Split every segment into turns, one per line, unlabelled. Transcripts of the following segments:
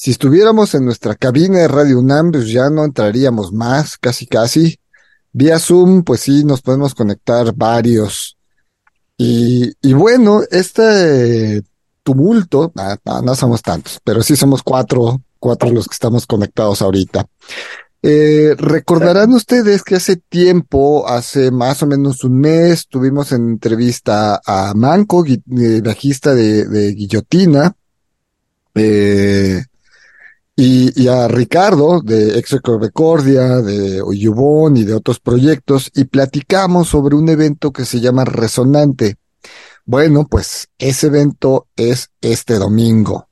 Si estuviéramos en nuestra cabina de Radio UNAM, pues ya no entraríamos más, casi casi. Vía Zoom, pues sí, nos podemos conectar varios. Y, y bueno, este tumulto, no, somos tantos, pero sí somos cuatro, cuatro los que estamos conectados ahorita. Eh, recordarán ustedes que hace tiempo, hace más o menos un mes, tuvimos en entrevista a Manco, eh, bajista de, de Guillotina, eh, y, a Ricardo de Exocordia, de Oyubón y de otros proyectos y platicamos sobre un evento que se llama Resonante. Bueno, pues ese evento es este domingo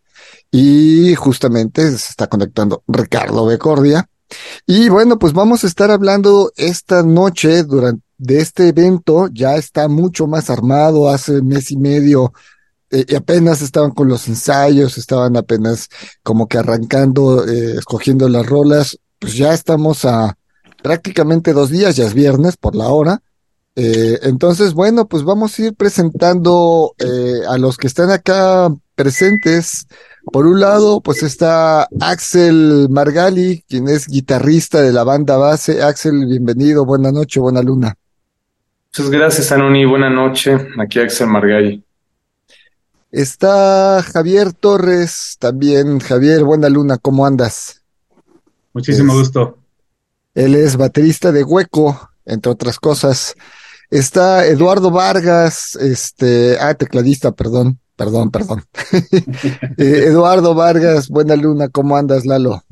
y justamente se está conectando Ricardo Becordia. Y bueno, pues vamos a estar hablando esta noche durante de este evento. Ya está mucho más armado. Hace mes y medio eh, y apenas estaban con los ensayos, estaban apenas como que arrancando, eh, escogiendo las rolas, pues ya estamos a prácticamente dos días, ya es viernes por la hora. Eh, entonces, bueno, pues vamos a ir presentando a los que están acá presentes. Por un lado, pues está Axel Margali, quien es guitarrista de la banda base. Axel, bienvenido, buena noche, buena luna.
Muchas gracias, Anoni, buena noche. Aquí Axel Margali.
Está Javier Torres también. Javier, buena luna, ¿cómo andas?
Muchísimo gusto.
Él es baterista de Hueco, entre otras cosas. Está Eduardo Vargas, este, ah, tecladista, perdón, perdón, perdón. Eh, Eduardo Vargas, buena luna, ¿cómo andas, Lalo?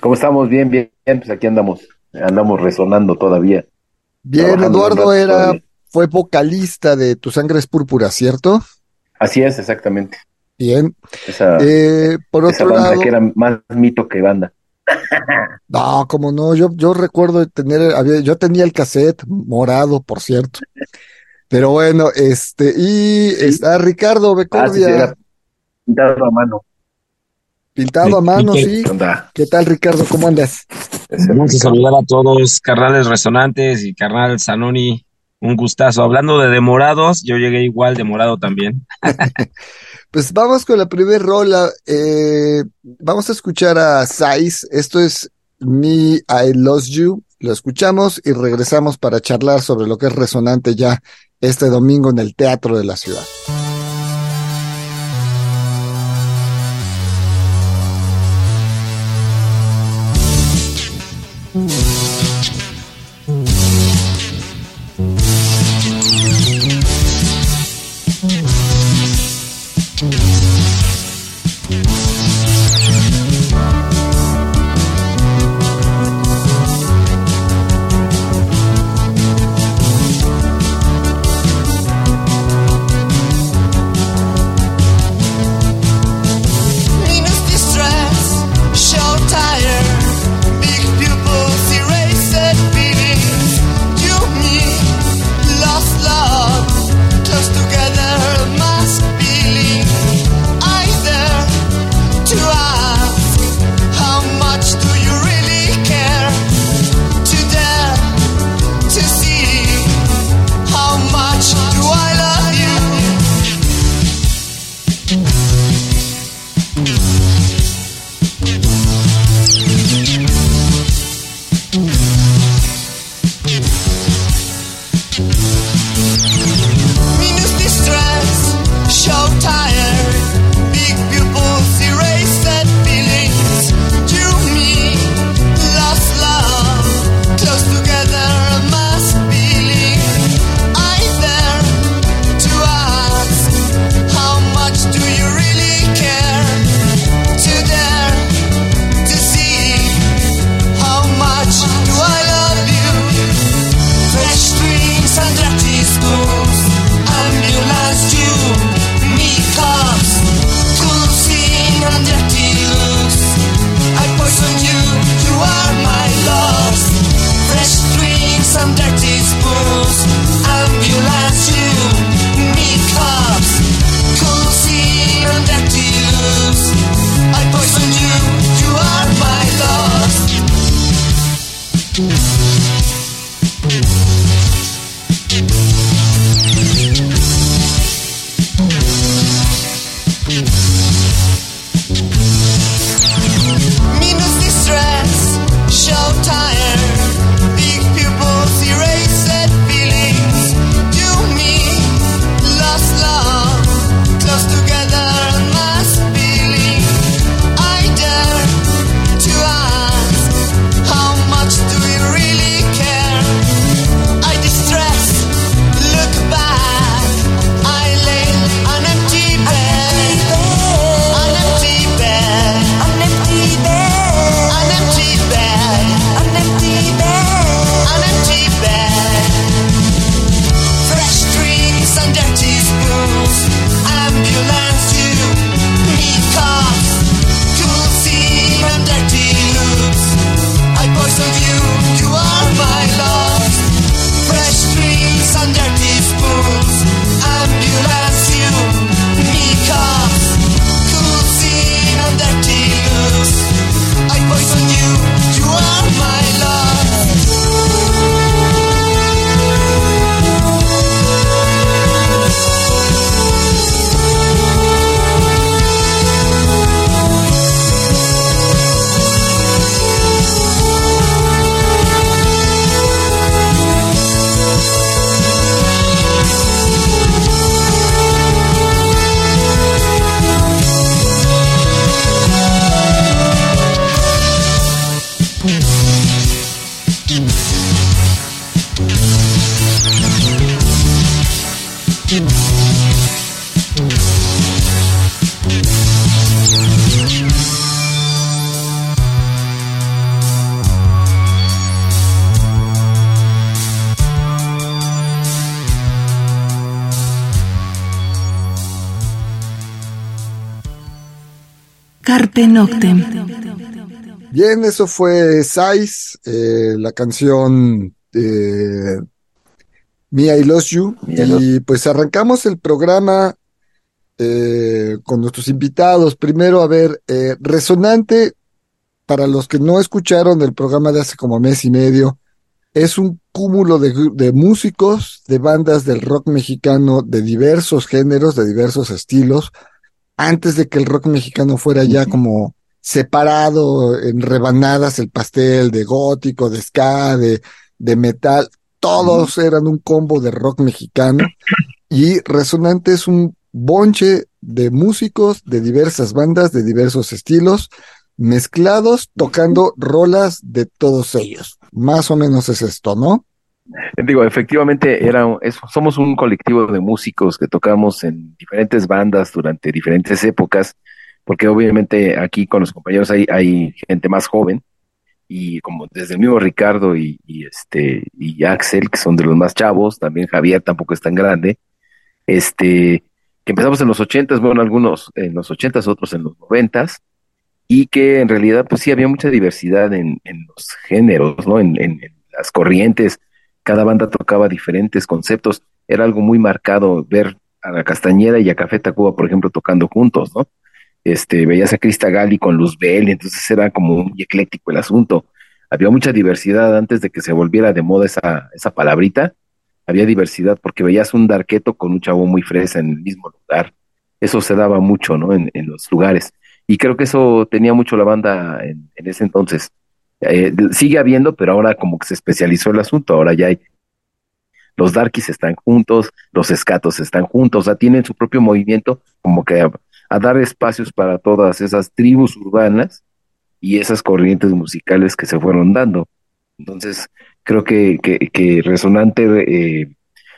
¿Cómo estamos? Bien, bien, pues aquí andamos, andamos resonando todavía.
Bien, Eduardo era fue vocalista de Tu Sangre es Púrpura, ¿cierto?
Así es, exactamente.
Bien.
Esa,
eh, por otro banda lado,
que era más mito que banda.
No, como no, yo, yo recuerdo tener, había, yo tenía el cassette morado, por cierto. Pero bueno, este, y está Ricardo Becordia.
Ah, pintado a mano.
Pintado a mano, sí. ¿Qué tal, Ricardo? ¿Cómo andas?
Vamos a saludar a todos, carnales resonantes y carnal Sanoni un gustazo. Hablando de demorados, yo llegué igual demorado también.
pues vamos con la primera rola. Eh, vamos a escuchar a Sais. Esto es Me, I Lost You. Lo escuchamos y regresamos para charlar sobre lo que es resonante ya este domingo en el Teatro de la Ciudad. Bien, eso fue Size, eh, la canción eh, Mia I Lost You. y pues arrancamos el programa eh, con nuestros invitados. Primero, a ver, eh, Resonante, para los que no escucharon el programa de hace como mes y medio, es un cúmulo de, de músicos, de bandas del rock mexicano de diversos géneros, de diversos estilos antes de que el rock mexicano fuera ya como separado en rebanadas el pastel de gótico, de ska, de, de metal, todos eran un combo de rock mexicano y Resonante es un bonche de músicos de diversas bandas, de diversos estilos, mezclados, tocando rolas de todos ellos. Más o menos es esto, ¿no?
Digo, efectivamente, era, somos un colectivo de músicos que tocamos en diferentes bandas durante diferentes épocas, porque obviamente aquí con los compañeros hay, hay gente más joven, y como desde el mismo Ricardo y, este y Axel, que son de los más chavos, también Javier tampoco es tan grande, este, que empezamos en los ochentas, bueno, algunos en los ochentas, otros en los noventas, y que en realidad pues sí había mucha diversidad en, los géneros, ¿no? En, en las corrientes, cada banda tocaba diferentes conceptos, era algo muy marcado ver a la Castañeda y a Café Tacuba, por ejemplo, tocando juntos, ¿no? Este, veías a Crista Gali con Luzbel, entonces era como muy ecléctico el asunto. Había mucha diversidad antes de que se volviera de moda esa, esa palabrita. Había diversidad porque veías un darqueto con un chavo muy fresa en el mismo lugar. Eso se daba mucho, ¿no? En, en los lugares. Y creo que eso tenía mucho la banda en, en ese entonces. Eh, sigue habiendo, pero ahora como que se especializó el asunto, ahora ya hay los darkies están juntos, los escatos están juntos, o sea, tienen su propio movimiento como que a, dar espacios para todas esas tribus urbanas y esas corrientes musicales que se fueron dando. Entonces, creo que, que, Resonante eh,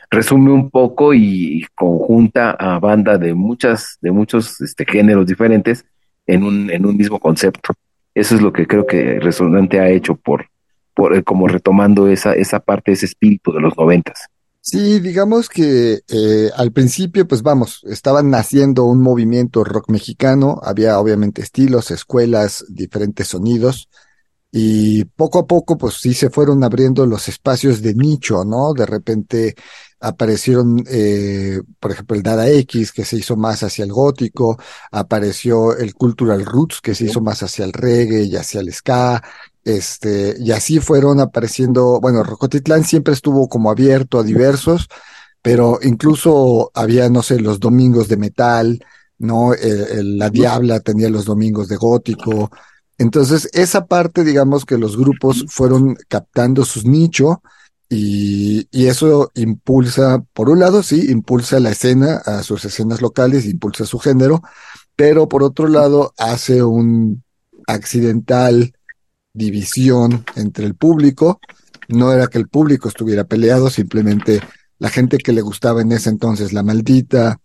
resume un poco y, conjunta a banda de muchas, de muchos este, géneros diferentes en un, en un mismo concepto. Eso es lo que creo que Resonante ha hecho por, por eh, como retomando esa, esa parte, ese espíritu de los noventas.
Sí, digamos que eh, al principio, pues vamos, estaban naciendo un movimiento rock mexicano, había obviamente estilos, escuelas, diferentes sonidos, y poco a poco, pues sí se fueron abriendo los espacios de nicho, ¿no? De repente aparecieron, eh, por ejemplo, el Dada X, que se hizo más hacia el gótico, apareció el Cultural Roots, que se hizo más hacia el reggae y hacia el ska, Este, y así fueron apareciendo, bueno, Rocotitlán siempre estuvo como abierto a diversos, pero incluso había, no sé, los domingos de metal, ¿no? la Diabla tenía los domingos de gótico. Entonces, esa parte, digamos que los grupos fueron captando sus nichos y, y, eso impulsa, por un lado, sí, impulsa la escena, a sus escenas locales, impulsa su género, pero por otro lado hace un accidental división entre el público. No era que el público estuviera peleado, simplemente la gente que le gustaba en ese entonces la maldita,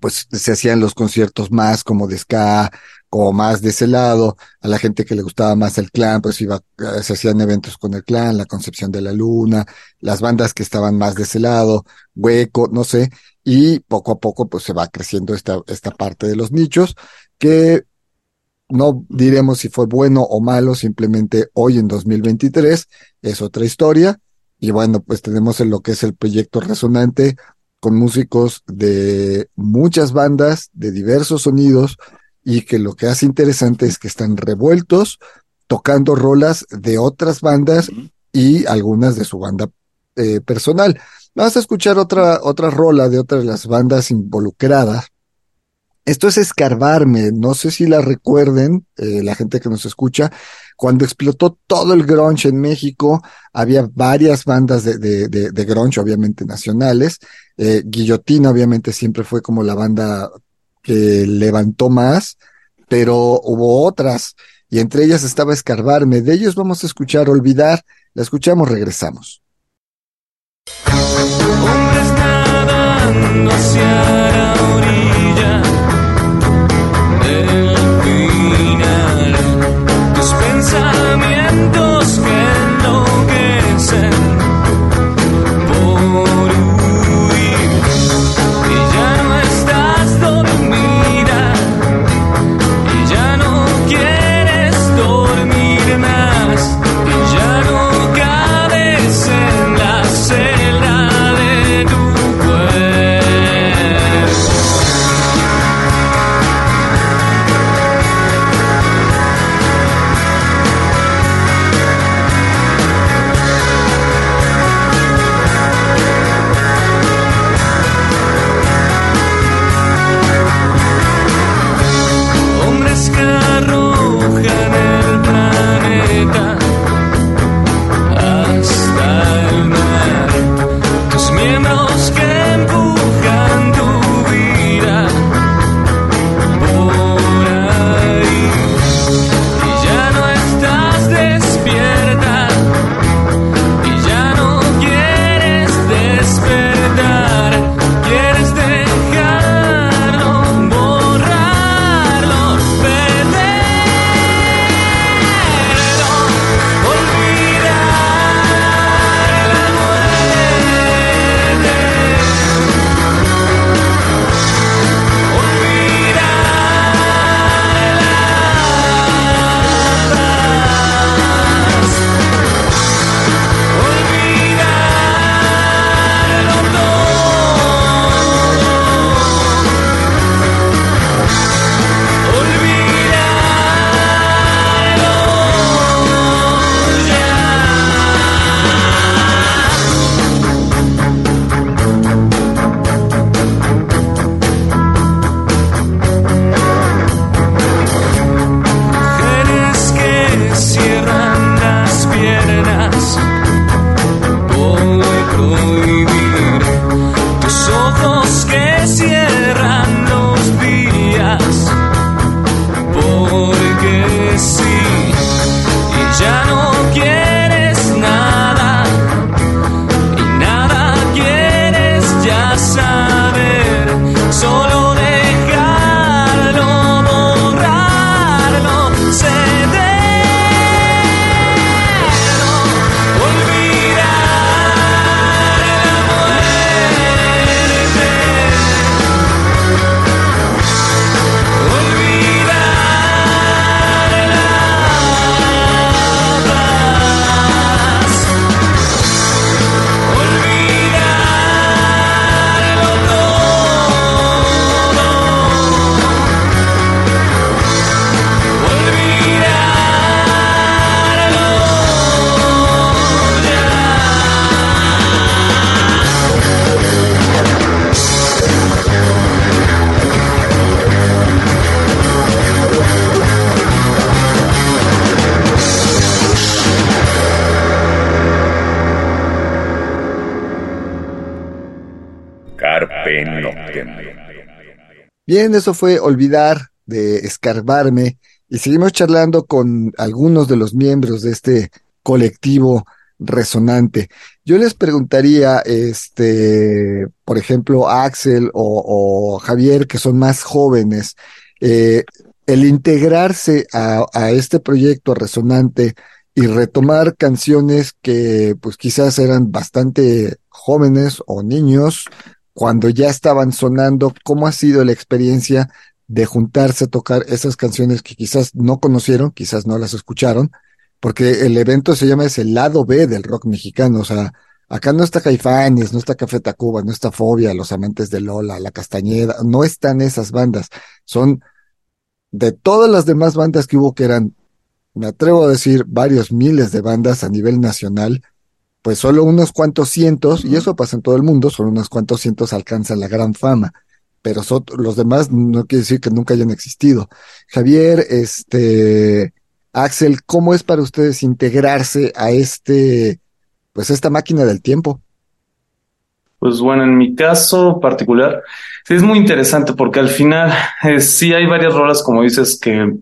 pues se hacían los conciertos más como de ska, como más de ese lado, a la gente que le gustaba más el clan, pues iba, eh, se hacían eventos con el clan, la concepción de la luna, las bandas que estaban más de ese lado, hueco, no sé, y poco a poco pues se va creciendo esta, esta parte de los nichos que no diremos si fue bueno o malo, simplemente hoy en 2023 es otra historia. Y bueno, pues tenemos en lo que es el proyecto Resonante con músicos de muchas bandas, de diversos sonidos, y que lo que hace interesante es que están revueltos, tocando rolas de otras bandas y algunas de su banda eh, personal. Vamos a escuchar otra, otra rola de otras de las bandas involucradas. Esto es escarbarme, no sé si la recuerden, eh, la gente que nos escucha, cuando explotó todo el grunge en México, había varias bandas de, de, de, de grunge, obviamente nacionales. Eh, Guillotina, obviamente, siempre fue como la banda que levantó más, pero hubo otras, y entre ellas estaba Escarbarme. De ellos vamos a escuchar Olvidar. La escuchamos, regresamos. Eso fue Olvidar de Escarbarme y seguimos charlando con algunos de los miembros de este colectivo resonante. Yo les preguntaría, este, por ejemplo, Axel o, Javier, que son más jóvenes, eh, el integrarse a, a, este proyecto resonante y retomar canciones que pues quizás eran bastante jóvenes o niños cuando ya estaban sonando, ¿cómo ha sido la experiencia de juntarse a tocar esas canciones que quizás no conocieron, quizás no las escucharon, porque el evento se llama es el lado B del rock mexicano, o sea, acá no está Caifanes, no está Café Tacuba, no está Fobia, Los Amantes de Lola, La Castañeda, no están esas bandas, son de todas las demás bandas que hubo que eran, me atrevo a decir, varios miles de bandas a nivel nacional, pues solo unos cuantos cientos, y eso pasa en todo el mundo, solo unos cuantos cientos alcanzan la gran fama pero los demás no quiere decir que nunca hayan existido. Javier, este, Axel, ¿cómo es para ustedes integrarse a este, pues esta máquina del tiempo?
Pues bueno, en mi caso particular, es muy interesante porque al final eh, sí hay varias rolas, como dices, que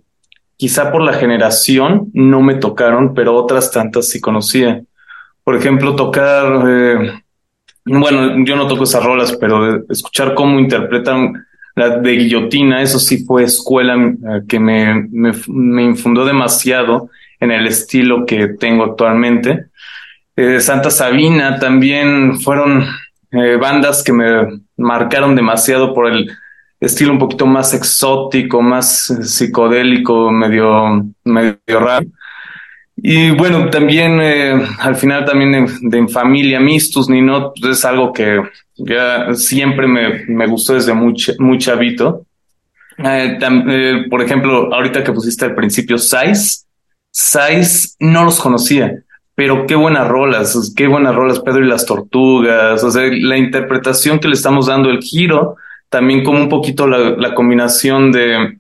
quizá por la generación no me tocaron, pero otras tantas sí conocía. Por ejemplo, tocar, eh, bueno, yo no toco esas rolas, pero escuchar cómo interpretan la de guillotina, eso sí fue escuela eh, que me, me, me, infundó demasiado en el estilo que tengo actualmente. Eh, Santa Sabina también fueron eh, bandas que me marcaron demasiado por el estilo un poquito más exótico, más psicodélico, medio, medio raro. Y bueno, también al final también de, familia, Mistus, ni no, pues es algo que ya siempre me, me gustó desde muy, muy chavito. Eh, eh, por ejemplo, ahorita que pusiste al principio Size, Size no los conocía, pero qué buenas rolas, qué buenas rolas, Pedro y las Tortugas, o sea, la interpretación que le estamos dando, el giro, también como un poquito la, la combinación de,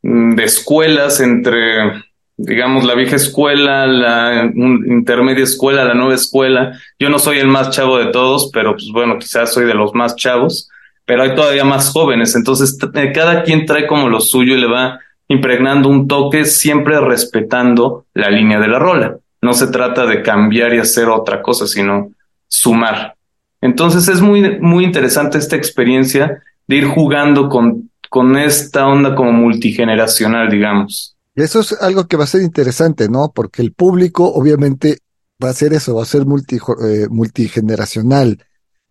de escuelas entre digamos, la vieja escuela, la intermedia escuela, la nueva escuela. Yo no soy el más chavo de todos, pero pues bueno, quizás soy de los más chavos, pero hay todavía más jóvenes. Entonces, eh, cada quien trae como lo suyo y le va impregnando un toque, siempre respetando la línea de la rola. No se trata de cambiar y hacer otra cosa, sino sumar. Entonces es muy, muy interesante esta experiencia de ir jugando con, con esta onda como multigeneracional, digamos.
Eso es algo que va a ser interesante, ¿no? Porque el público obviamente va a ser eso, va a ser multi, eh, multigeneracional,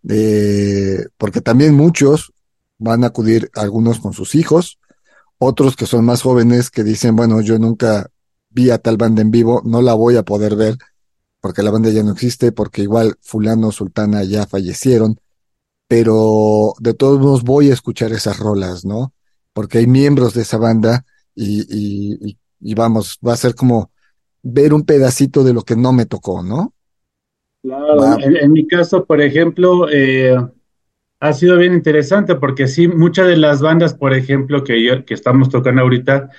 eh, porque también muchos van a acudir, algunos con sus hijos, otros que son más jóvenes que dicen, bueno, yo nunca vi a tal banda en vivo, no la voy a poder ver porque la banda ya no existe, porque igual fulano, sultana ya fallecieron, pero de todos modos voy a escuchar esas rolas, ¿no? Porque hay miembros de esa banda y, y, vamos, va a ser como ver un pedacito de lo que no me tocó, ¿no?
Claro, en, mi caso, por ejemplo, eh, ha sido bien interesante porque sí, muchas de las bandas, por ejemplo, que, yo, que estamos tocando ahorita,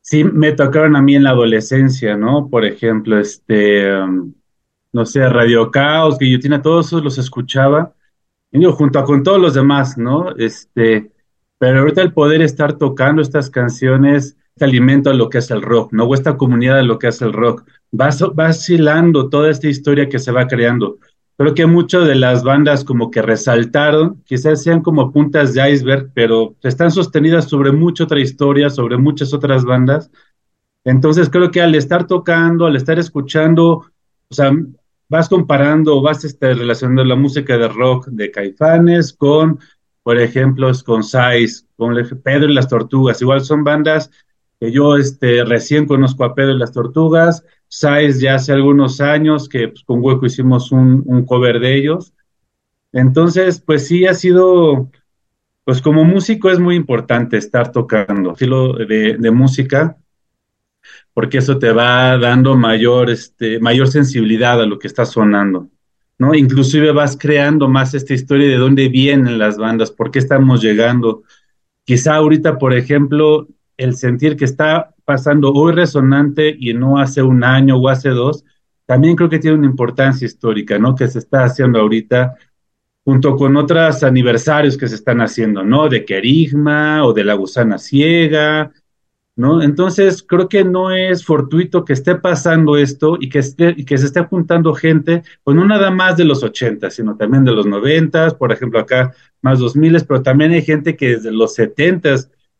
sí me tocaron a mí en la adolescencia, ¿no? Por ejemplo, este, um, no sé, Radio Caos, Guillotina, todos esos los escuchaba, y yo, junto con todos los demás, ¿no? Este, pero ahorita el poder estar tocando estas canciones te alimenta lo que es el rock, ¿no? O esta comunidad de lo que es el rock. Va, vacilando toda esta historia que se va creando. Creo que muchas de las bandas como que resaltaron, quizás sean como puntas de iceberg, pero están sostenidas sobre mucha otra historia, sobre muchas otras bandas. Entonces creo que al estar tocando, al estar escuchando, o sea, vas comparando, vas este, relacionando la música de rock de Caifanes con por ejemplo, con Sais, con Pedro y las Tortugas. Igual son bandas que yo este, recién conozco a Pedro y las Tortugas. Sais ya hace algunos años que pues, con Hueco hicimos un, un, cover de ellos. Entonces, pues sí ha sido, pues como músico es muy importante estar tocando estilo de, de música, porque eso te va dando mayor, este, mayor sensibilidad a lo que está sonando. ¿No? Inclusive vas creando más esta historia de dónde vienen las bandas, por qué estamos llegando. Quizá ahorita, por ejemplo, el sentir que está pasando hoy resonante y no hace un año o hace dos, también creo que tiene una importancia histórica, ¿no? Que se está haciendo ahorita junto con otros aniversarios que se están haciendo, ¿no? De Querigma o de la gusana ciega, ¿no? Entonces, creo que no es fortuito que esté pasando esto y que, esté, y que se esté juntando gente, pues no nada más de los 80, sino también de los 90, por ejemplo, acá más 2000, pero también hay gente que desde los 70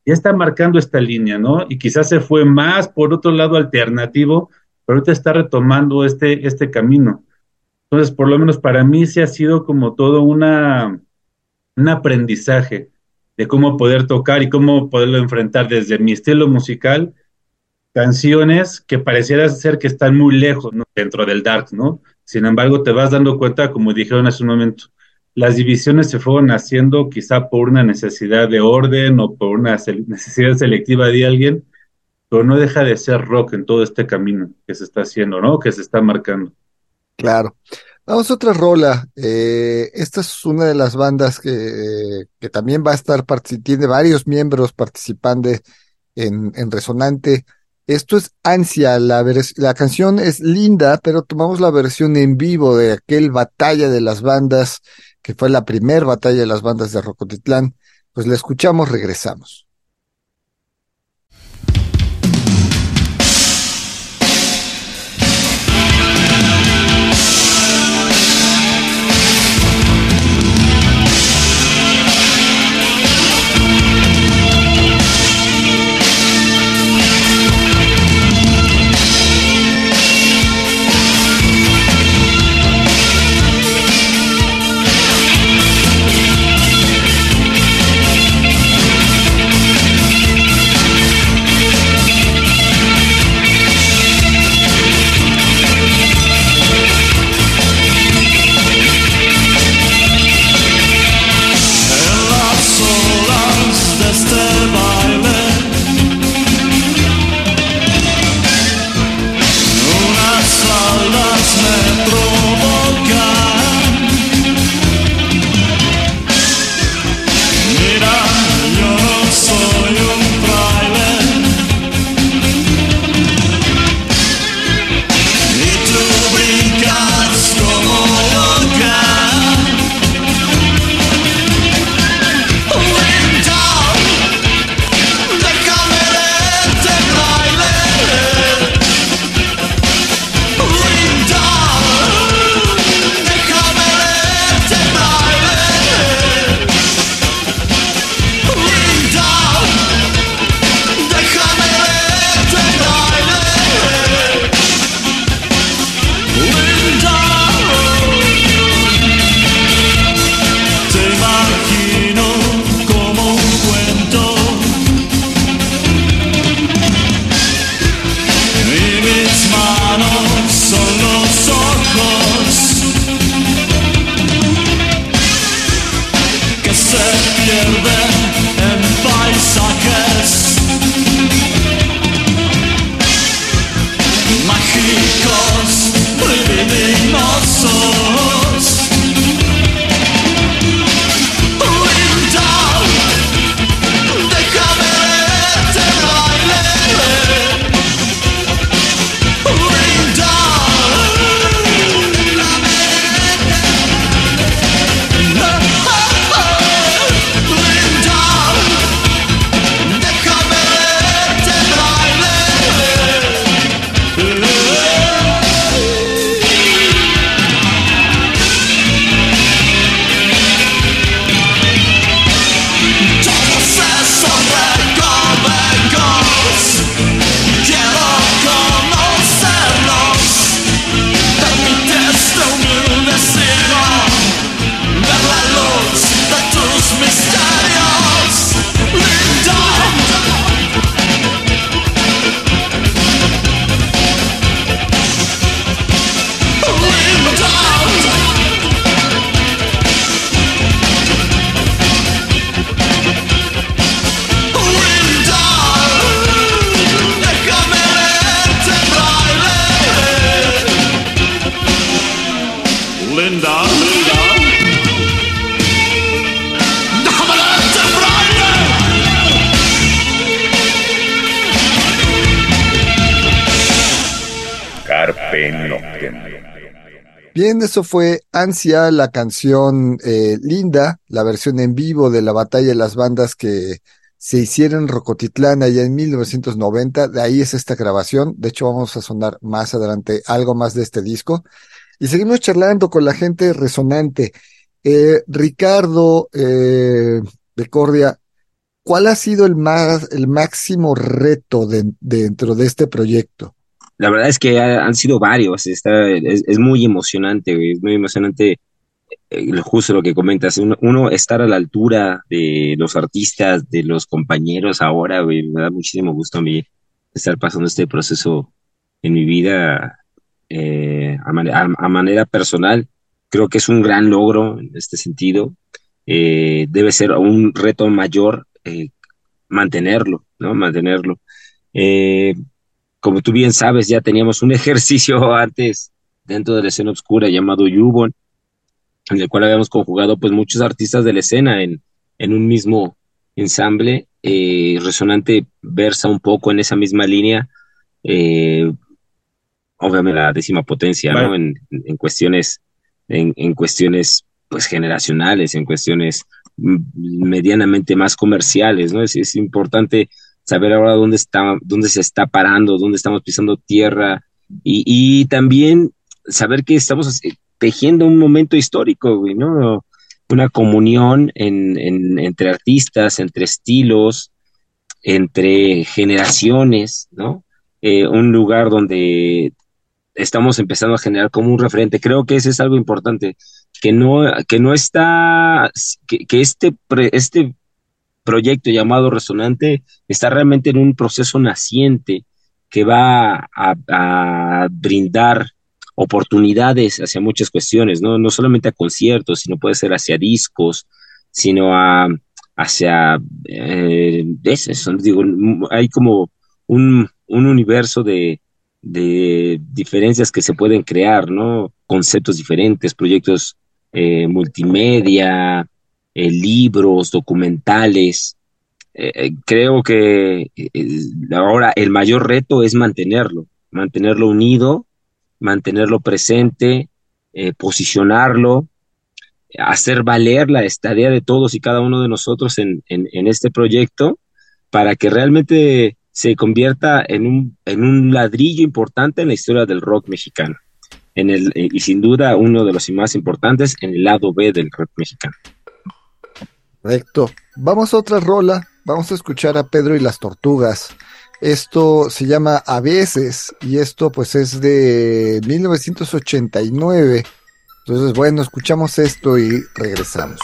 ya está marcando esta línea, ¿no? Y quizás se fue más por otro lado alternativo, pero ahorita está retomando este, este camino. Entonces, por lo menos para mí sí ha sido como todo una, un aprendizaje de cómo poder tocar y cómo poderlo enfrentar desde mi estilo musical, canciones que pareciera ser que están muy lejos dentro del dark, ¿no? Sin embargo, te vas dando cuenta, como dijeron hace un momento, las divisiones se fueron haciendo quizá por una necesidad de orden o por una necesidad selectiva de alguien, pero no deja de ser rock en todo este camino que se está haciendo, ¿no? Que se está marcando.
Claro. Vamos a otra rola. Eh, esta es una de las bandas que, que también va a estar, tiene varios miembros participando en, en Resonante. Esto es Ansia, la, la canción es linda, pero tomamos la versión en vivo de aquel batalla de las bandas, que fue la primera batalla de las bandas de Rocotitlán. Pues la escuchamos, regresamos.
Bien, eso fue Ansia, la canción eh, Linda, la versión en vivo de la batalla de las bandas que se hicieron en Rocotitlán allá en 1990. De ahí es esta grabación. De hecho, vamos a sonar más adelante algo más de este disco. Y seguimos charlando con la gente resonante. Eh, Ricardo eh, de Cordia, ¿cuál ha sido el, más, el máximo reto dentro de este proyecto?
La verdad es que han sido varios, está, es, muy emocionante, es muy emocionante eh, justo lo que comentas, uno, estar a la altura de los artistas, de los compañeros ahora, me da muchísimo gusto a mí estar pasando este proceso en mi vida eh, a, manera personal. Creo que es un gran logro en este sentido. Eh, debe ser un reto mayor mantenerlo, ¿no? Mantenerlo como tú bien sabes, ya teníamos un ejercicio antes dentro de la escena oscura llamado Yubon, en el cual habíamos conjugado pues muchos artistas de la escena en, en un mismo ensamble. Eh, Resonante versa un poco en esa misma línea, eh, obviamente la décima potencia, ¿no? En, en cuestiones, en, en, cuestiones pues generacionales, en cuestiones medianamente más comerciales, ¿no? Es, es importante saber ahora dónde está, dónde se está parando, dónde estamos pisando tierra y, también saber que estamos tejiendo un momento histórico, ¿no? Una comunión entre artistas, entre estilos, entre generaciones, ¿no? Eh, un lugar donde estamos empezando a generar como un referente. Creo que eso es algo importante, que no, que no está, que este, este proyecto llamado Resonante está realmente en un proceso naciente que va a, brindar oportunidades hacia muchas cuestiones, ¿no? No solamente a conciertos, sino puede ser hacia discos, sino hacia eh, eso, digo, hay como un, un universo de, de, diferencias que se pueden crear, ¿no? Conceptos diferentes, proyectos eh, multimedia, eh, libros, documentales. Eh, eh, creo que ahora el mayor reto es mantenerlo, mantenerlo unido, mantenerlo presente, posicionarlo, hacer valer la estadía de todos y cada uno de nosotros en, en, este proyecto para que realmente se convierta en un, en un ladrillo importante en la historia del rock mexicano. En el, y sin duda uno de los más importantes en el lado B del rock mexicano.
Correcto. Vamos a otra rola. Vamos a escuchar a Pedro y las Tortugas. Esto se llama A veces y esto pues es de 1989. Entonces, bueno, escuchamos esto y regresamos.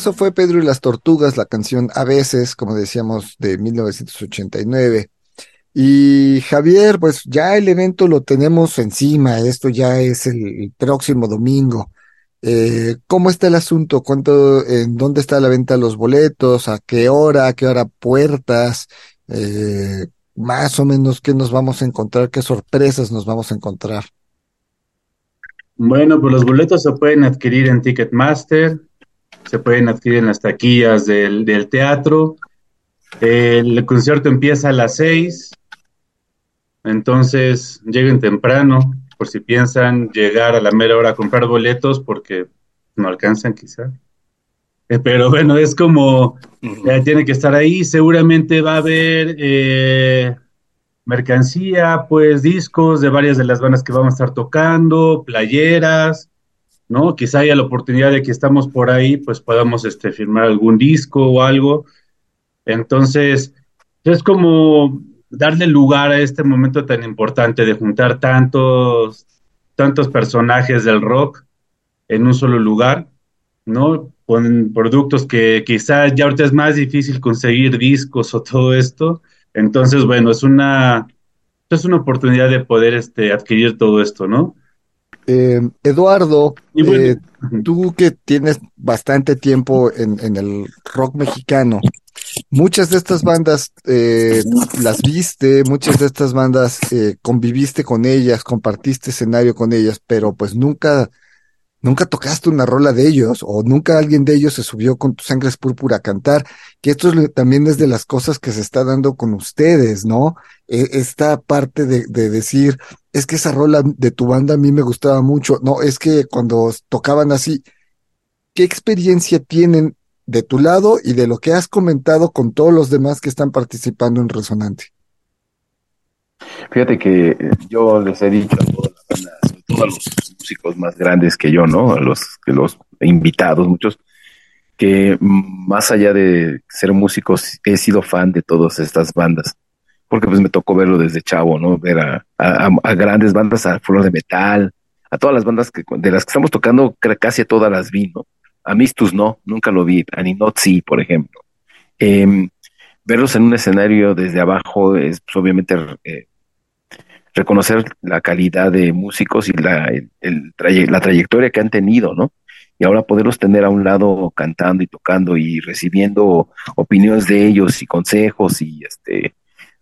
Eso fue Pedro y las Tortugas, la canción A veces, como decíamos, de 1989. Y Javier, pues ya el evento lo tenemos encima, esto ya es el, próximo domingo. Eh, ¿Cómo está el asunto? ¿Cuánto, en dónde está la venta de los boletos? ¿A qué hora? ¿A qué hora puertas? Eh, más o menos, ¿qué nos vamos a encontrar? ¿Qué sorpresas nos vamos a encontrar?
Bueno, pues los boletos se pueden adquirir en Ticketmaster, se pueden adquirir en las taquillas del, del teatro. El concierto empieza a las seis, entonces lleguen temprano, por si piensan llegar a la mera hora a comprar boletos, porque no alcanzan quizá. Eh, pero bueno, es como, ya tiene que estar ahí, seguramente va a haber eh, mercancía, pues discos de varias de las bandas que vamos a estar tocando, playeras, ¿no? Quizá haya la oportunidad de que estamos por ahí, pues podamos este, firmar algún disco o algo. Entonces, es como darle lugar a este momento tan importante de juntar tantos, tantos personajes del rock en un solo lugar, ¿no? Con productos que quizá ya ahorita es más difícil conseguir discos o todo esto. Entonces, bueno, es una, es una oportunidad de poder este, adquirir todo esto, ¿no?
Eh, Eduardo, eh, tú que tienes bastante tiempo en, el rock mexicano, muchas de estas bandas eh, las viste, muchas de estas bandas conviviste con ellas, compartiste escenario con ellas, pero pues nunca nunca tocaste una rola de ellos o nunca alguien de ellos se subió con tu sangre es púrpura a cantar, que esto también es de las cosas que se está dando con ustedes, ¿no? E, esta parte de, de, decir, es que esa rola de tu banda a mí me gustaba mucho, no, es que cuando tocaban así, ¿qué experiencia tienen de tu lado y de lo que has comentado con todos los demás que están participando en Resonante?
Fíjate que yo les he dicho a todas las bandas, todos los músicos más grandes que yo, ¿no? Los, los invitados, muchos, que más allá de ser músicos, he sido fan de todas estas bandas, porque pues me tocó verlo desde chavo, ¿no? Ver a, grandes bandas, a Flor de Metal, a todas las bandas que, de las que estamos tocando, casi a todas las vi, ¿no? A Mistus no, nunca lo vi, a Ninot sí, por ejemplo. Em, verlos en un escenario desde abajo es pues, obviamente eh, reconocer la calidad de músicos y la, la trayectoria que han tenido, ¿no? Y ahora poderlos tener a un lado cantando y tocando y recibiendo opiniones de ellos y consejos y este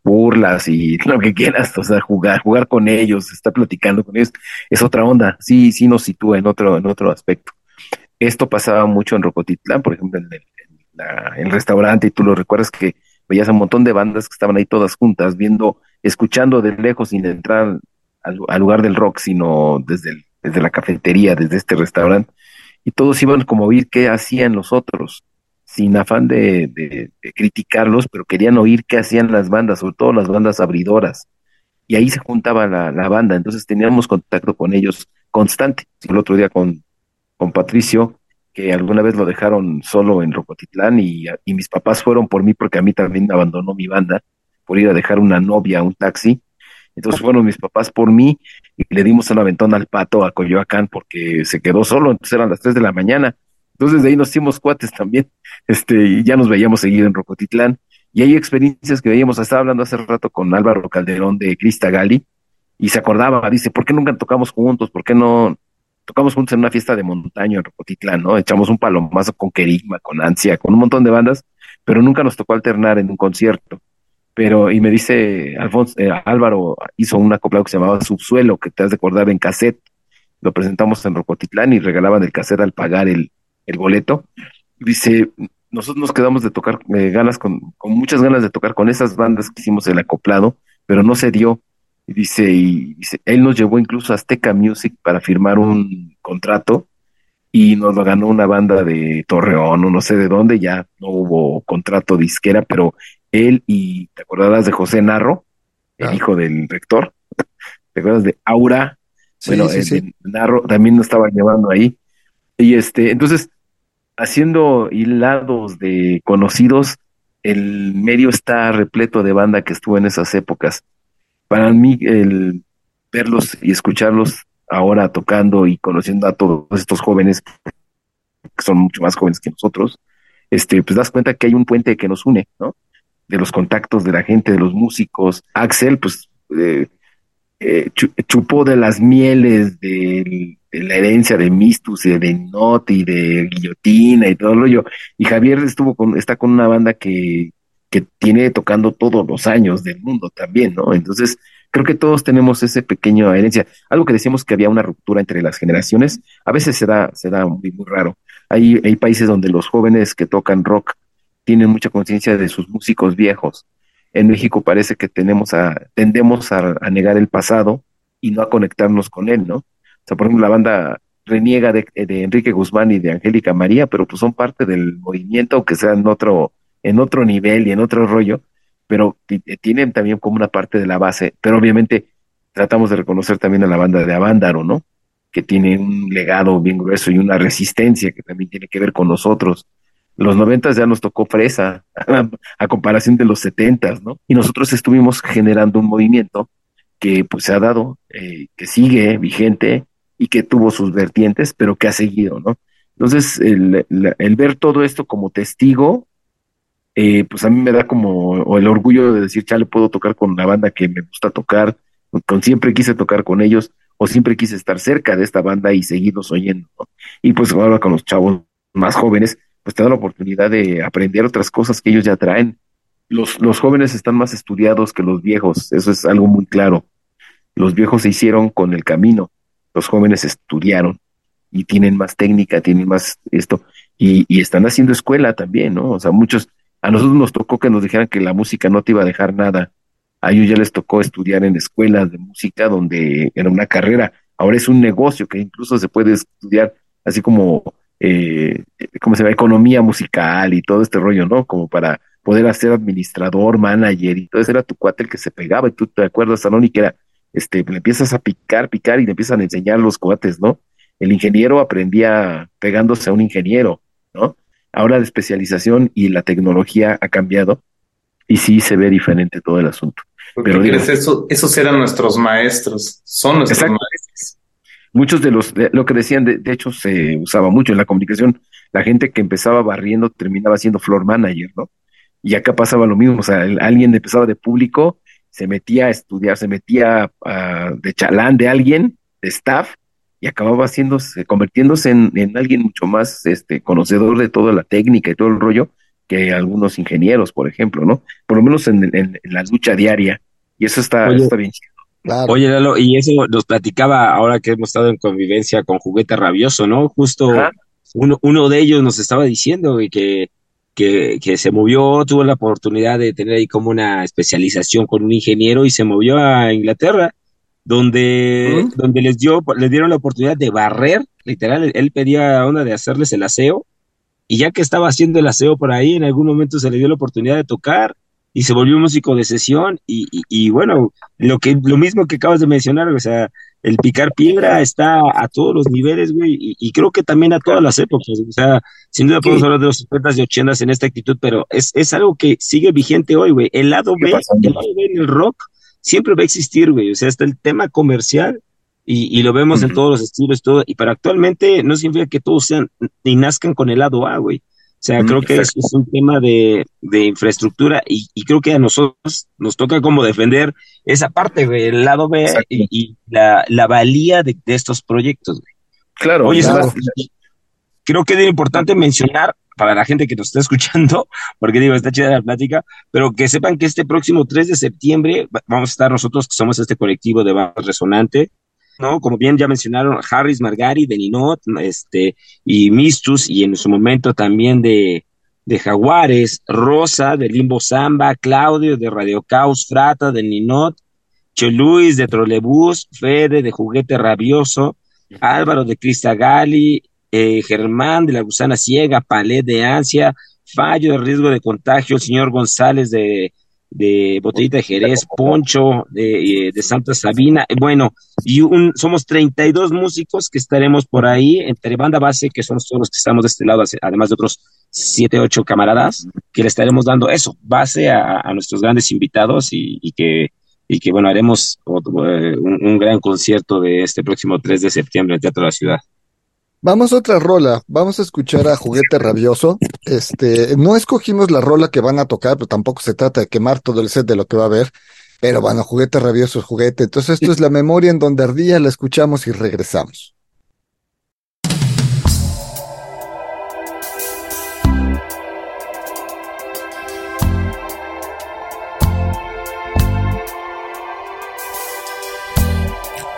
burlas y lo que quieras, o sea, jugar, jugar con ellos, estar platicando con ellos, es otra onda, sí, sí nos sitúa en otro, en otro aspecto. Esto pasaba mucho en Rocotitlán, por ejemplo, en el restaurante, y tú lo recuerdas que veías un montón de bandas que estaban ahí todas juntas, viendo escuchando de lejos sin entrar al, lugar del rock, sino desde, desde la cafetería, desde este restaurante, y todos iban como a oír qué hacían los otros, sin afán de, criticarlos, pero querían oír qué hacían las bandas, sobre todo las bandas abridoras. Y ahí se juntaba la, banda, entonces teníamos contacto con ellos constante. El otro día con, con Patricio, que alguna vez lo dejaron solo en Rocotitlán y, mis papás fueron por mí porque a mí también abandonó mi banda por ir a dejar una novia a un taxi. Entonces fueron mis papás por mí y le dimos una ventona al pato a Coyoacán porque se quedó solo, entonces eran las 3 de la mañana. Entonces de ahí nos hicimos cuates también, este, y ya nos veíamos seguir en Rocotitlán. Y hay experiencias que veíamos, estaba hablando hace rato con Álvaro Calderón de Crista Gali, y se acordaba, dice, ¿por qué nunca tocamos juntos? ¿Por qué no tocamos juntos en una fiesta de montaña en Rocotitlán, no? Echamos un palomazo con Kerigma, con Ansia, con un montón de bandas, pero nunca nos tocó alternar en un concierto pero y me dice eh, Álvaro hizo un acoplado que se llamaba Subsuelo, que te has de acordar en cassette, lo presentamos en Rocotitlán y regalaban el cassette al pagar el, el boleto. Dice, nosotros nos quedamos de tocar eh, ganas con, con muchas ganas de tocar con esas bandas que hicimos el acoplado, pero no se dio. Y dice, y dice, él nos llevó incluso a Azteca Music para firmar un contrato y nos lo ganó una banda de Torreón o no sé de dónde, ya no hubo contrato disquera, pero él y te acordarás de José Narro, el hijo del rector, te acuerdas de Aura, bueno, el, Narro también nos estaba llevando ahí, y este, entonces, haciendo hilados de conocidos, el medio está repleto de banda que estuvo en esas épocas. Para mí, el verlos y escucharlos ahora tocando y conociendo a todos estos jóvenes, que son mucho más jóvenes que nosotros, este, pues das cuenta que hay un puente que nos une, ¿no? De los contactos de la gente, de los músicos. Axel, pues, eh, eh, chupó de las mieles de, la herencia de Mistus y de Not y de Guillotina y todo lo yo. Y Javier estuvo con, está con una banda que, que tiene tocando todos los años del mundo también, ¿no? Entonces, creo que todos tenemos ese pequeño herencia. Algo que decíamos que había una ruptura entre las generaciones, a veces se da, se da muy, muy raro. Hay, hay países donde los jóvenes que tocan rock tienen mucha conciencia de sus músicos viejos en México parece que tenemos a, tendemos a, negar el pasado y no a conectarnos con él, ¿no? Sea, por ejemplo, la banda reniega de, Enrique Guzmán y de Angélica María, pero pues son parte del movimiento, aunque sea en otro, en otro nivel y en otro rollo, pero eh, tienen también como una parte de la base, pero obviamente tratamos de reconocer también a la banda de Avándaro, ¿no? Que tiene un legado bien grueso y una resistencia que también tiene que ver con nosotros los noventas ya nos tocó fresa, a, comparación de los setentas, ¿no? Y nosotros estuvimos generando un movimiento que pues se ha dado, eh, que sigue vigente y que tuvo sus vertientes, pero que ha seguido, ¿no? Entonces, el, ver todo esto como testigo, eh, pues a mí me da como el orgullo de decir, chale, puedo tocar con la banda que me gusta tocar, con siempre quise tocar con ellos, o siempre quise estar cerca de esta banda y seguirlos oyendo, ¿no? Y pues ahora con los chavos más jóvenes, pues te da la oportunidad de aprender otras cosas que ellos ya traen. Los, los jóvenes están más estudiados que los viejos, eso es algo muy claro. Los viejos se hicieron con el camino, los jóvenes estudiaron y tienen más técnica, tienen más esto, y, y están haciendo escuela también, ¿no? O sea, muchos, a nosotros nos tocó que nos dijeran que la música no te iba a dejar nada. A ellos ya les tocó estudiar en escuelas de música donde era una carrera. Ahora es un negocio que incluso se puede estudiar así como eh, ¿cómo se llama? Economía musical y todo este rollo, ¿no? Como para poder hacer administrador, manager y todo eso era tu cuate el que se pegaba y tú te acuerdas, Sanoni, que era, este, le empiezas a picar, picar y le empiezan a enseñar los cuates, ¿no? El ingeniero aprendía pegándose a un ingeniero, ¿no? Ahora la especialización y la tecnología ha cambiado y sí se ve diferente todo el asunto.
Pero eso, esos eran nuestros maestros, son nuestros maestros.
Muchos de los, lo que decían, de, hecho, se usaba mucho en la comunicación. La gente que empezaba barriendo terminaba siendo floor manager, ¿no? Y acá pasaba lo mismo, o sea, alguien empezaba de público, se metía a estudiar, se metía de chalán de alguien, de staff, y acababa haciéndose, convirtiéndose en, alguien mucho más este, conocedor de toda la técnica y todo el rollo que algunos ingenieros, por ejemplo, ¿no? Por lo menos en, la lucha diaria. Y eso está, está bien chido.
Oye, Lalo, y eso nos platicaba ahora que hemos estado en convivencia con Juguete Rabioso, ¿no? Justo uno, uno de ellos nos estaba diciendo que, que, que, se movió, tuvo la oportunidad de tener ahí como una especialización con un ingeniero y se movió a Inglaterra, donde, donde les dio, les dieron la oportunidad de barrer, literal, él pedía onda de hacerles el aseo, y ya que estaba haciendo el aseo por ahí, en algún momento se le dio la oportunidad de tocar, y se volvió músico de sesión y, y, bueno, lo que lo mismo que acabas de mencionar, o sea, el picar piedra está a todos los niveles, güey, y, creo que también a todas las épocas, o sea, sin duda podemos hablar de los 50 y 80 en esta actitud, pero es, es algo que sigue vigente hoy, güey. El lado B, el lado B en el rock siempre va a existir, güey, o sea, está el tema comercial y, y lo vemos en todos los estilos, todo, y para actualmente no significa que todos sean y nazcan con el lado A, güey. O sea, creo que es, es, un tema de, de infraestructura y, y, creo que a nosotros nos toca como defender esa parte, el lado B y, la, la, valía de, de estos proyectos.
Claro,
Oye, creo que es importante mencionar para la gente que nos está escuchando, porque digo, está chida la plática, pero que sepan que este próximo 3 de septiembre vamos a estar nosotros, que somos este colectivo de Barra Resonante, ¿no? Como bien ya mencionaron, Harris Margari de Ninot, este, y Mistus, y en su momento también de, de Jaguares, Rosa de Limbo Samba, Claudio de Radio Caos, Frata de Ninot, Che Luis de Trolebús, Fede de Juguete Rabioso, Álvaro de Cristagali, eh, Germán de la Gusana Ciega, Palet de Ansia, Fallo de Riesgo de Contagio, el señor González de de Botellita de Jerez, Poncho de, de Santa Sabina, bueno, y un, somos 32 músicos que estaremos por ahí, entre banda base, que somos todos los que estamos de este lado, además de otros 7, 8 camaradas, que le estaremos dando eso, base a, nuestros grandes invitados y, que, y que, bueno, haremos un, un, gran concierto de este próximo 3 de septiembre en el Teatro de la Ciudad.
Vamos a otra rola, vamos a escuchar a Juguete Rabioso. Este, no escogimos la rola que van a tocar, pero tampoco se trata de quemar todo el set de lo que va a haber. Pero bueno, Juguete Rabioso es juguete. Entonces esto es la memoria en donde ardía, la escuchamos y regresamos.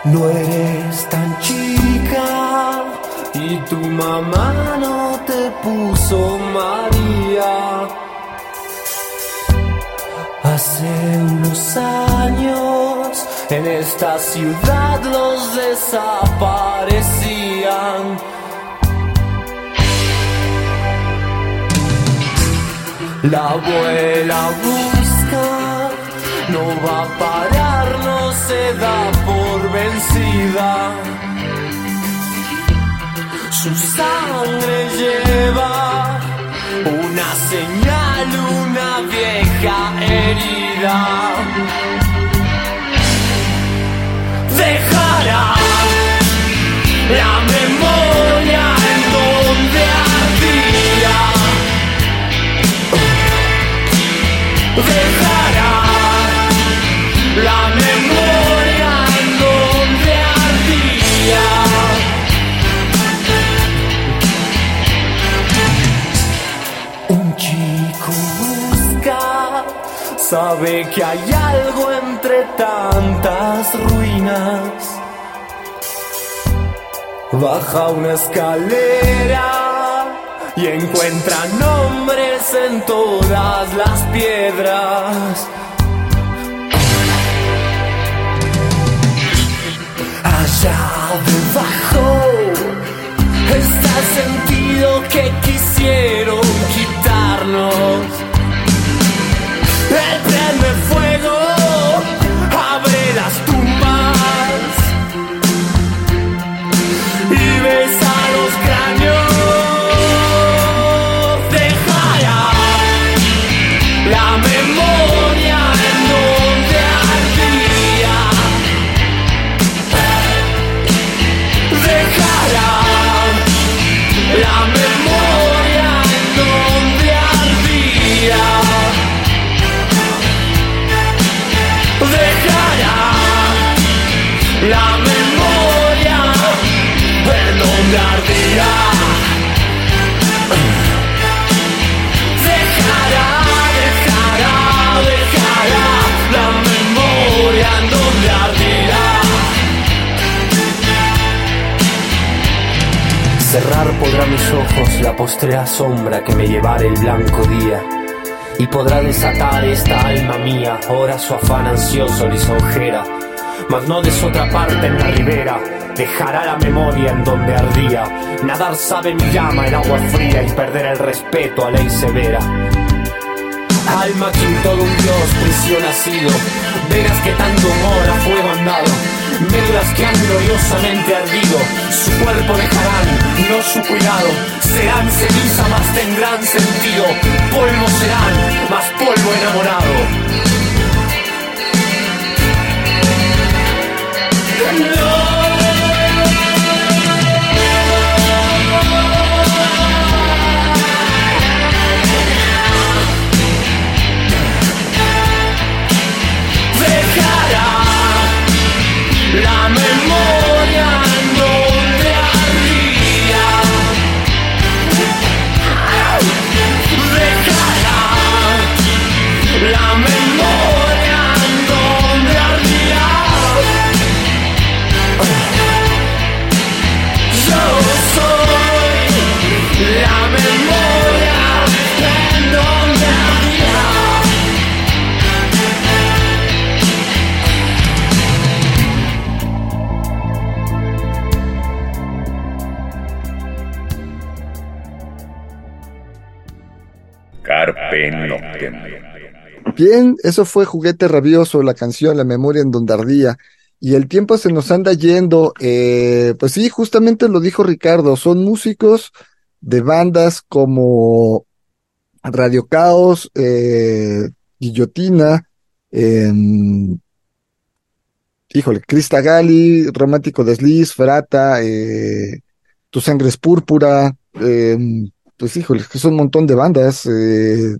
No eres y tu mamá no te puso María. Hace unos años en esta ciudad los desaparecían. La abuela busca, no va a parar, no se da por vencida. Su sangre lleva una señal, una vieja herida. Dejará la memoria sabe que hay algo entre tantas ruinas. Baja una escalera y encuentra nombres en todas las piedras. Allá debajo está el sentido que quisieron quitarnos. El prende fuego, abre las tumbas Cerrar podrá mis ojos la postrera sombra que me llevará el blanco día. Y podrá desatar esta alma mía, ahora su afán ansioso lisonjera. Mas no des otra parte en la ribera, dejará la memoria en donde ardía. Nadar sabe mi llama en agua fría y perder el respeto a ley severa. Alma que en todo un dios prisión ha sido que tanto humor a fuego han dado Médulas que han gloriosamente ardido. Su cuerpo dejarán, no su cuidado. Serán ceniza, más tendrán sentido. Polvo serán, más polvo enamorado
Bien, eso fue Juguete Rabioso, la canción La memoria en donde ardía. Y el tiempo se nos anda yendo. Eh, pues sí, justamente lo dijo Ricardo, son músicos de bandas como Radio Caos, eh, Guillotina, em, híjole, Crista Gali, Romántico Desliz, Frata, eh, Tu Sangre es Púrpura, em, pues híjole, son un montón de bandas, eh,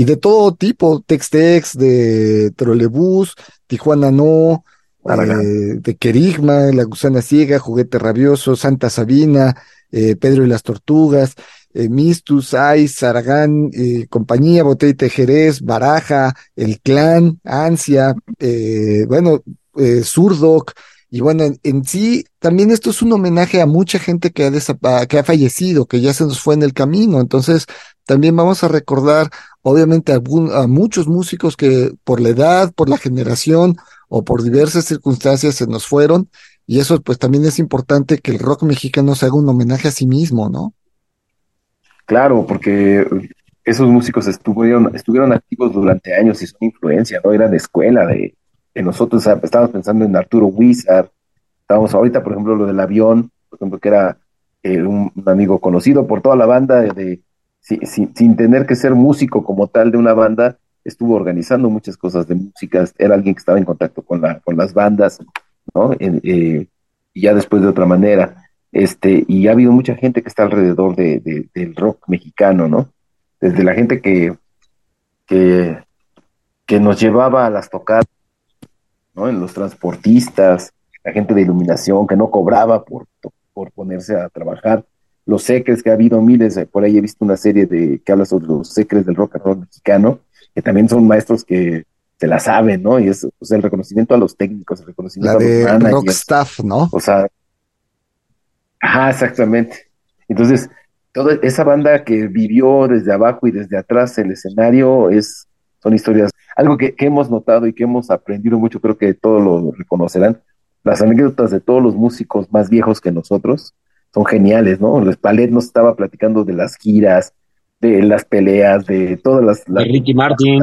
y de todo tipo, Tex-Tex, de Trolebús, Tijuana No, eh, de Querigma, La Gusana Ciega, Juguete Rabioso, Santa Sabina, eh, Pedro y las Tortugas, eh, Mistus, Ice, Aragán, eh, Compañía, Botella Jerez, Baraja, El Clan, Ansia, eh, bueno, eh, Surdoc, y bueno, en, sí, también esto es un homenaje a mucha gente que ha, que ha fallecido, que ya se nos fue en el camino. Entonces, también vamos a recordar, obviamente, a, muchos músicos que por la edad, por la generación o por diversas circunstancias se nos fueron. Y eso, pues, también es importante que el rock mexicano se haga un homenaje a sí mismo, ¿no?
Claro, porque esos músicos estuvieron, estuvieron activos durante años y son influencia, ¿no? Eran de escuela de, nosotros. Estábamos pensando en Arturo Wizard, estábamos ahorita, por ejemplo, lo del avión, por ejemplo, que era eh, un, amigo conocido por toda la banda, de, sin tener que ser músico como tal de una banda, estuvo organizando muchas cosas de música, era alguien que estaba en contacto con, la, con las bandas, ¿no? Eh, y ya después de otra manera. Este, y ha habido mucha gente que está alrededor de, del rock mexicano, ¿no? Desde la gente que, que, nos llevaba a las tocadas, ¿no? En los transportistas, la gente de iluminación que no cobraba por, por ponerse a trabajar, los secres que ha habido miles, por ahí he visto una serie de que habla sobre los secres del rock and roll mexicano, que también son maestros que se la saben, ¿no? Y es el reconocimiento a los técnicos, el reconocimiento
a
los
rock staff, ¿no?
O sea, Ajá, exactamente. Entonces, toda esa banda que vivió desde abajo y desde atrás el escenario es, son historias, algo que, hemos notado y que hemos aprendido mucho, creo que todos lo reconocerán. Las anécdotas de todos los músicos más viejos que nosotros son geniales, ¿no? Les Palet nos estaba platicando de las giras, de las peleas, de todas las...
de Ricky Martin.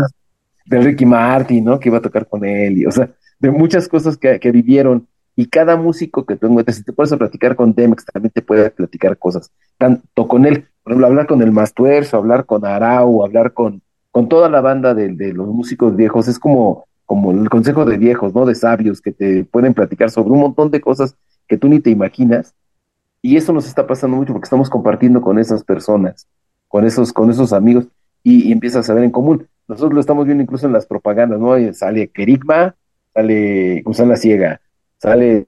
De Ricky Martin, ¿no? Que iba a tocar con él, y, o sea, de muchas cosas que, que vivieron y cada músico que tú encuentres, si te puedes platicar con Demex, también te puede platicar cosas, tanto con él, por ejemplo, hablar con el Mastuerzo, hablar con Arau, hablar con, con toda la banda de, los músicos viejos, es como, como el consejo de viejos, ¿no? De sabios que te pueden platicar sobre un montón de cosas que tú ni te imaginas. Y eso nos está pasando mucho porque estamos compartiendo con esas personas, con esos, con esos amigos, y, empiezas a ver en común. Nosotros lo estamos viendo incluso en las propagandas, ¿no? Sale Kerigma, sale Gusana Ciega, sale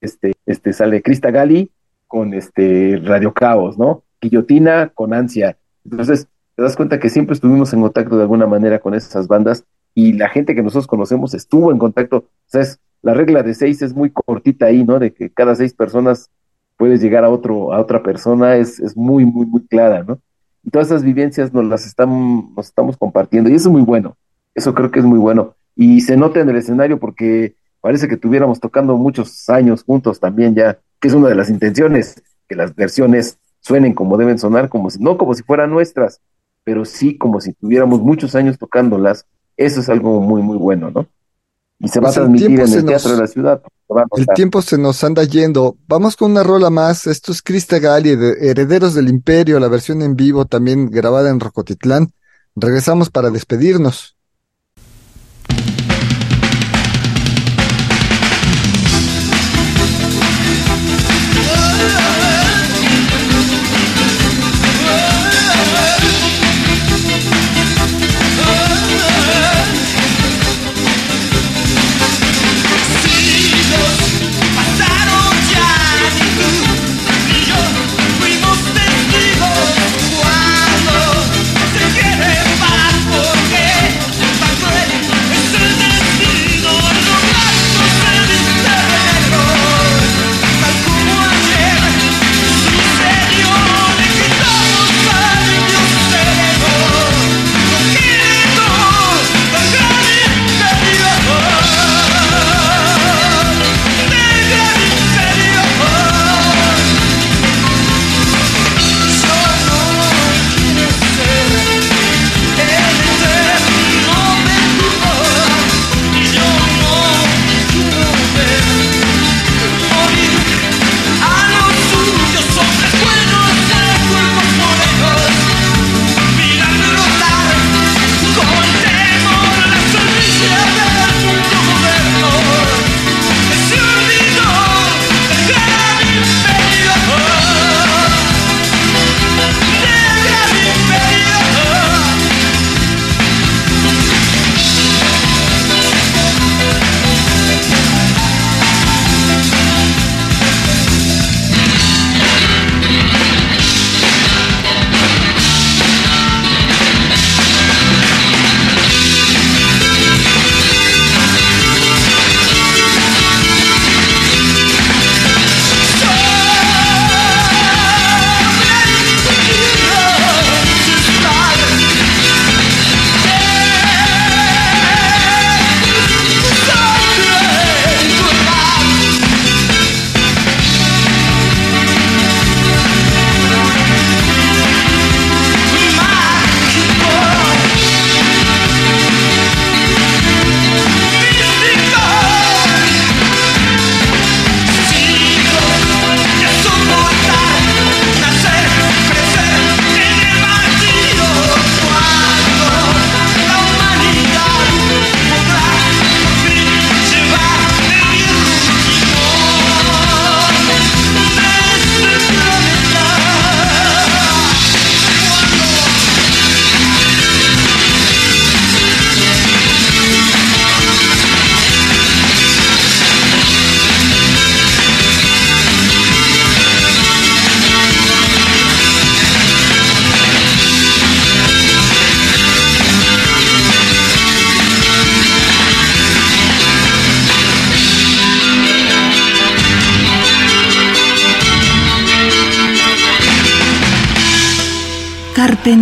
este, este, sale Crista Gali con este Radio Caos, ¿no? Guillotina con Ansia. Entonces, te das cuenta que siempre estuvimos en contacto de alguna manera con esas bandas y la gente que nosotros conocemos estuvo en contacto. O sea, la regla de seis es muy cortita ahí, ¿no? De que cada seis personas puedes llegar a otro, a otra persona, es, es muy, muy, muy clara, ¿no? Y todas esas vivencias nos las estamos, nos estamos compartiendo y eso es muy bueno. Eso creo que es muy bueno. Y se nota en el escenario porque parece que tuviéramos tocando muchos años juntos también ya, que es una de las intenciones, que las versiones suenen como deben sonar, como si, no como si fueran nuestras, pero sí como si tuviéramos muchos años tocándolas. Eso es algo muy, muy bueno, ¿no? Y se va a pues transmitir en el Teatro de la Ciudad.
El tiempo se nos anda yendo. Vamos con una rola más. Esto es Crista Gali, de Herederos del Imperio, la versión en vivo también grabada en Rocotitlán. Regresamos para despedirnos.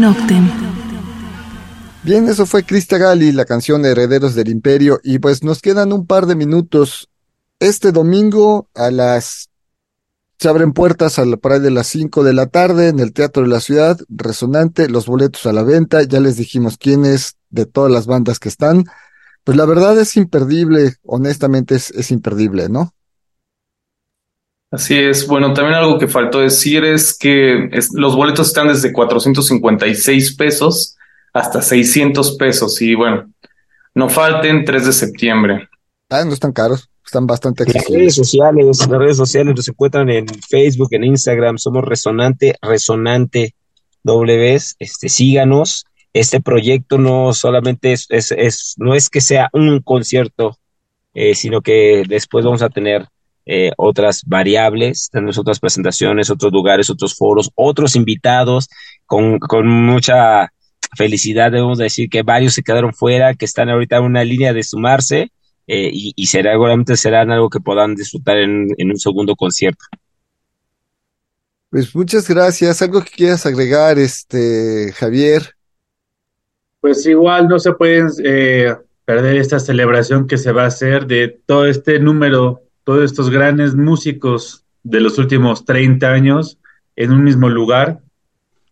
Noctem.
Bien, eso fue Crista Gali, la canción Herederos del Imperio, y pues nos quedan un par de minutos. Este domingo a las se abren puertas a la, por de las 5 de la tarde en el Teatro de la Ciudad, Resonante, los boletos a la venta, ya les dijimos quiénes de todas las bandas que están. Pues la verdad es imperdible, honestamente es, es imperdible, ¿no?
Así es. Bueno, también algo que faltó decir es que los boletos están desde 456 pesos hasta 600 pesos y bueno, no falten 3 de septiembre.
Ah, no están caros. Están bastante
Las redes sociales, las redes sociales nos encuentran en Facebook, en Instagram, somos Resonante, Resonante W, este, síganos. Este proyecto no solamente es, es, es no es que sea un concierto, eh, sino que después vamos a tener eh, otras variables, tenemos otras presentaciones, otros lugares, otros foros, otros invitados, con, con mucha felicidad debemos decir que varios se quedaron fuera, que están ahorita en una línea de sumarse eh, y, será, seguramente serán algo que puedan disfrutar en, un segundo concierto.
Pues muchas gracias. ¿Algo que quieras agregar, este Javier?
Pues igual no se pueden eh, perder esta celebración que se va a hacer de todo este número, todos estos grandes músicos de los últimos 30 años en un mismo lugar.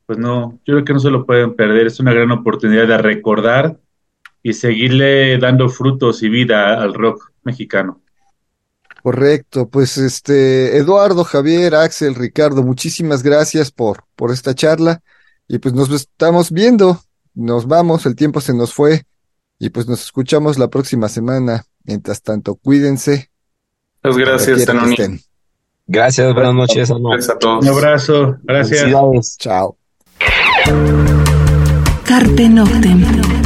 Pues no, yo creo que no se lo pueden perder. Es una gran oportunidad de recordar y seguirle dando frutos y vida al rock mexicano.
Correcto, pues este Eduardo, Javier, Axel, Ricardo, muchísimas gracias por, por esta charla y pues nos estamos viendo, nos vamos, el tiempo se nos fue y pues nos escuchamos la próxima semana. Mientras tanto, cuídense.
Pues gracias,
Gracias, buenas noches.
a todos. Un abrazo, gracias.
Chao.
Carpe Noctem.